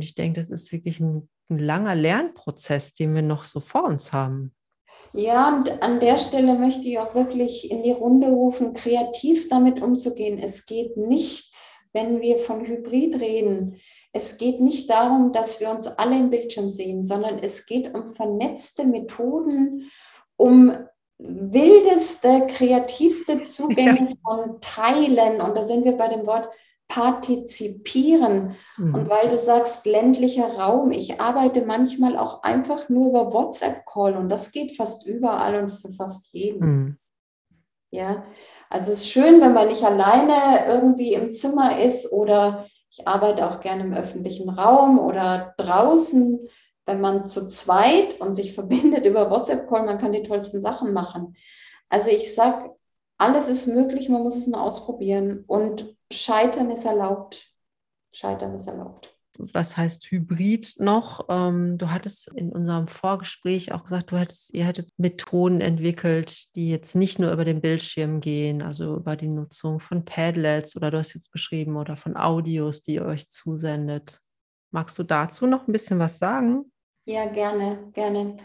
Und ich denke, das ist wirklich ein, ein langer Lernprozess, den wir noch so vor uns haben. Ja, und an der Stelle möchte ich auch wirklich in die Runde rufen, kreativ damit umzugehen. Es geht nicht, wenn wir von Hybrid reden, es geht nicht darum, dass wir uns alle im Bildschirm sehen, sondern es geht um vernetzte Methoden, um wildeste, kreativste Zugänge ja. von Teilen. Und da sind wir bei dem Wort partizipieren. Mhm. Und weil du sagst ländlicher Raum, ich arbeite manchmal auch einfach nur über WhatsApp-Call und das geht fast überall und für fast jeden. Mhm. Ja, also es ist schön, wenn man nicht alleine irgendwie im Zimmer ist oder ich arbeite auch gerne im öffentlichen Raum oder draußen, wenn man zu zweit und sich verbindet über WhatsApp-Call, man kann die tollsten Sachen machen. Also ich sage, alles ist möglich, man muss es nur ausprobieren und Scheitern ist erlaubt. Scheitern ist erlaubt. Was heißt Hybrid noch? Ähm, du hattest in unserem Vorgespräch auch gesagt, du hättest, ihr hättet Methoden entwickelt, die jetzt nicht nur über den Bildschirm gehen, also über die Nutzung von Padlets oder du hast jetzt beschrieben oder von Audios, die ihr euch zusendet. Magst du dazu noch ein bisschen was sagen? Ja, gerne, gerne.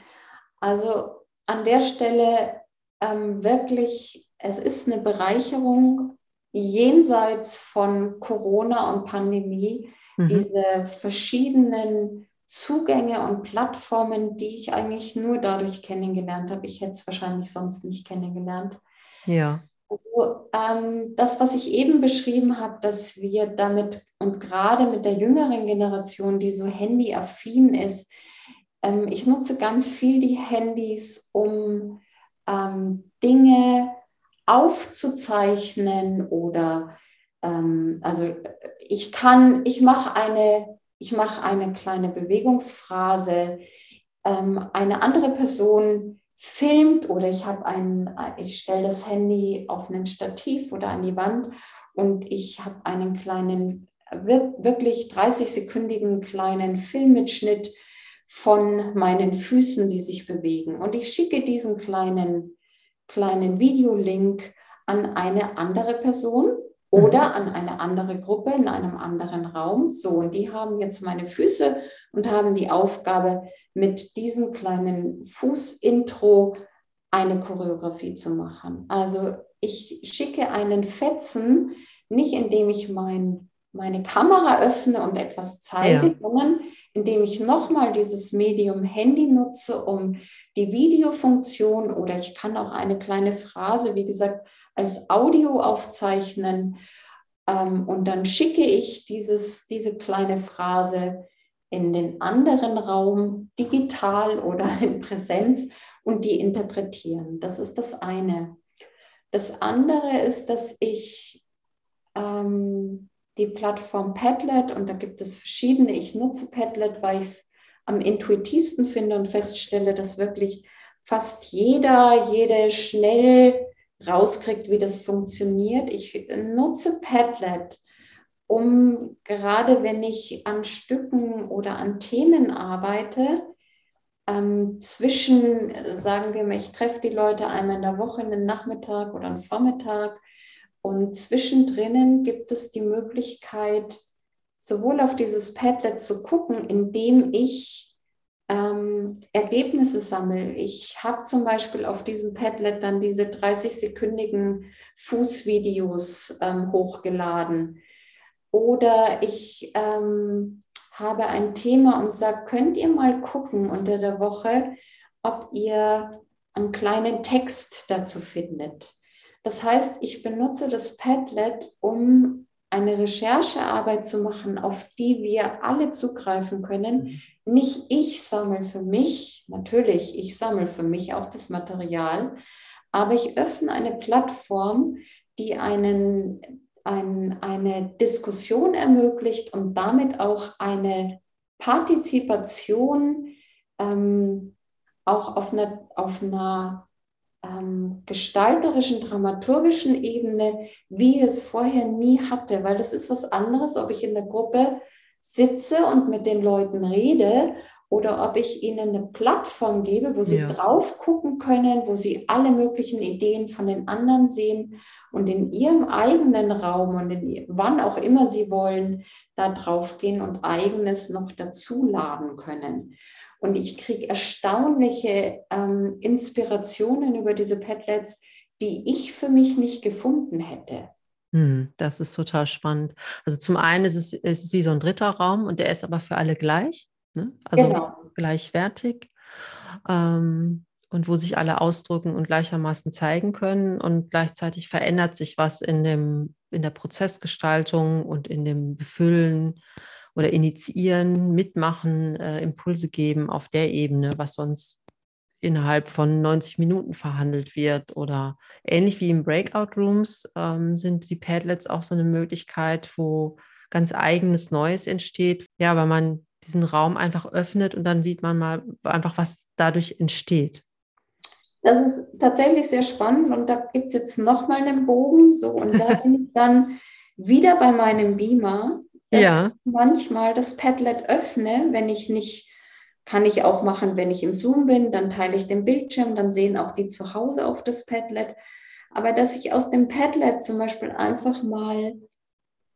Also an der Stelle ähm, wirklich, es ist eine Bereicherung jenseits von Corona und Pandemie, mhm. diese verschiedenen Zugänge und Plattformen, die ich eigentlich nur dadurch kennengelernt habe. Ich hätte es wahrscheinlich sonst nicht kennengelernt. Ja. Also, ähm, das, was ich eben beschrieben habe, dass wir damit und gerade mit der jüngeren Generation, die so handyaffin ist, ähm, ich nutze ganz viel die Handys, um ähm, Dinge aufzuzeichnen oder ähm, also ich kann, ich mache eine, ich mache eine kleine Bewegungsphrase, ähm, eine andere Person filmt oder ich habe ein, ich stelle das Handy auf einen Stativ oder an die Wand und ich habe einen kleinen, wirklich 30-sekündigen kleinen Filmmitschnitt von meinen Füßen, die sich bewegen. Und ich schicke diesen kleinen kleinen Videolink an eine andere Person oder mhm. an eine andere Gruppe in einem anderen Raum. So, und die haben jetzt meine Füße und haben die Aufgabe, mit diesem kleinen Fußintro eine Choreografie zu machen. Also ich schicke einen Fetzen, nicht indem ich mein, meine Kamera öffne und etwas zeige, ja. sondern indem ich nochmal dieses Medium Handy nutze, um die Videofunktion oder ich kann auch eine kleine Phrase, wie gesagt, als Audio aufzeichnen. Ähm, und dann schicke ich dieses, diese kleine Phrase in den anderen Raum, digital oder in Präsenz, und die interpretieren. Das ist das eine. Das andere ist, dass ich ähm, die Plattform Padlet und da gibt es verschiedene. Ich nutze Padlet, weil ich es am intuitivsten finde und feststelle, dass wirklich fast jeder, jede schnell rauskriegt, wie das funktioniert. Ich nutze Padlet, um gerade wenn ich an Stücken oder an Themen arbeite, ähm, zwischen, sagen wir mal, ich treffe die Leute einmal in der Woche, einen Nachmittag oder einen Vormittag und zwischendrin gibt es die Möglichkeit, sowohl auf dieses Padlet zu gucken, indem ich ähm, Ergebnisse sammle. Ich habe zum Beispiel auf diesem Padlet dann diese 30-sekündigen Fußvideos ähm, hochgeladen. Oder ich ähm, habe ein Thema und sage, könnt ihr mal gucken unter der Woche, ob ihr einen kleinen Text dazu findet. Das heißt, ich benutze das Padlet, um eine Recherchearbeit zu machen, auf die wir alle zugreifen können. Mhm. Nicht ich sammle für mich, natürlich, ich sammle für mich auch das Material, aber ich öffne eine Plattform, die einen, ein, eine Diskussion ermöglicht und damit auch eine Partizipation ähm, auch auf einer, auf einer ähm, gestalterischen, dramaturgischen Ebene, wie ich es vorher nie hatte, weil es ist was anderes, ob ich in der Gruppe sitze und mit den Leuten rede oder ob ich ihnen eine Plattform gebe, wo sie Ja. drauf gucken können, wo sie alle möglichen Ideen von den anderen sehen und in ihrem eigenen Raum und in, wann auch immer sie wollen, da drauf gehen und eigenes noch dazu laden können. Und ich kriege erstaunliche ähm, Inspirationen über diese Padlets, die ich für mich nicht gefunden hätte. Hm, das ist total spannend. Also zum einen ist es, ist es wie so ein dritter Raum und der ist aber für alle gleich, ne? also Genau. gleichwertig ähm, und wo sich alle ausdrücken und gleichermaßen zeigen können und gleichzeitig verändert sich was in, dem, in der Prozessgestaltung und in dem Befüllen oder Initiieren, Mitmachen, äh, Impulse geben auf der Ebene, was sonst innerhalb von 90 Minuten verhandelt wird oder ähnlich wie im Breakout Rooms ähm, sind die Padlets auch so eine Möglichkeit, wo ganz eigenes Neues entsteht. Ja, weil man diesen Raum einfach öffnet und dann sieht man mal einfach, was dadurch entsteht. Das ist tatsächlich sehr spannend und da gibt es jetzt nochmal einen Bogen. So, und da bin ich dann wieder bei meinem Beamer. dass Ja. ich manchmal das Padlet öffne, wenn ich nicht, kann ich auch machen, wenn ich im Zoom bin, dann teile ich den Bildschirm, dann sehen auch die zu Hause auf das Padlet. Aber dass ich aus dem Padlet zum Beispiel einfach mal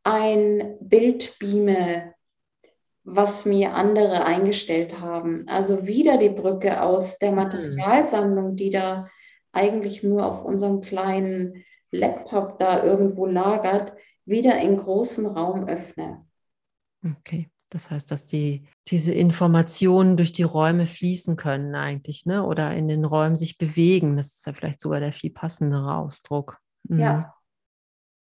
ein Bild beame, was mir andere eingestellt haben. Also wieder die Brücke aus der Materialsammlung, die da eigentlich nur auf unserem kleinen Laptop da irgendwo lagert, wieder in großen Raum öffne. Okay. Das heißt, dass die, diese Informationen durch die Räume fließen können eigentlich, ne? Oder in den Räumen sich bewegen. Das ist ja vielleicht sogar der viel passendere Ausdruck. Mhm. Ja.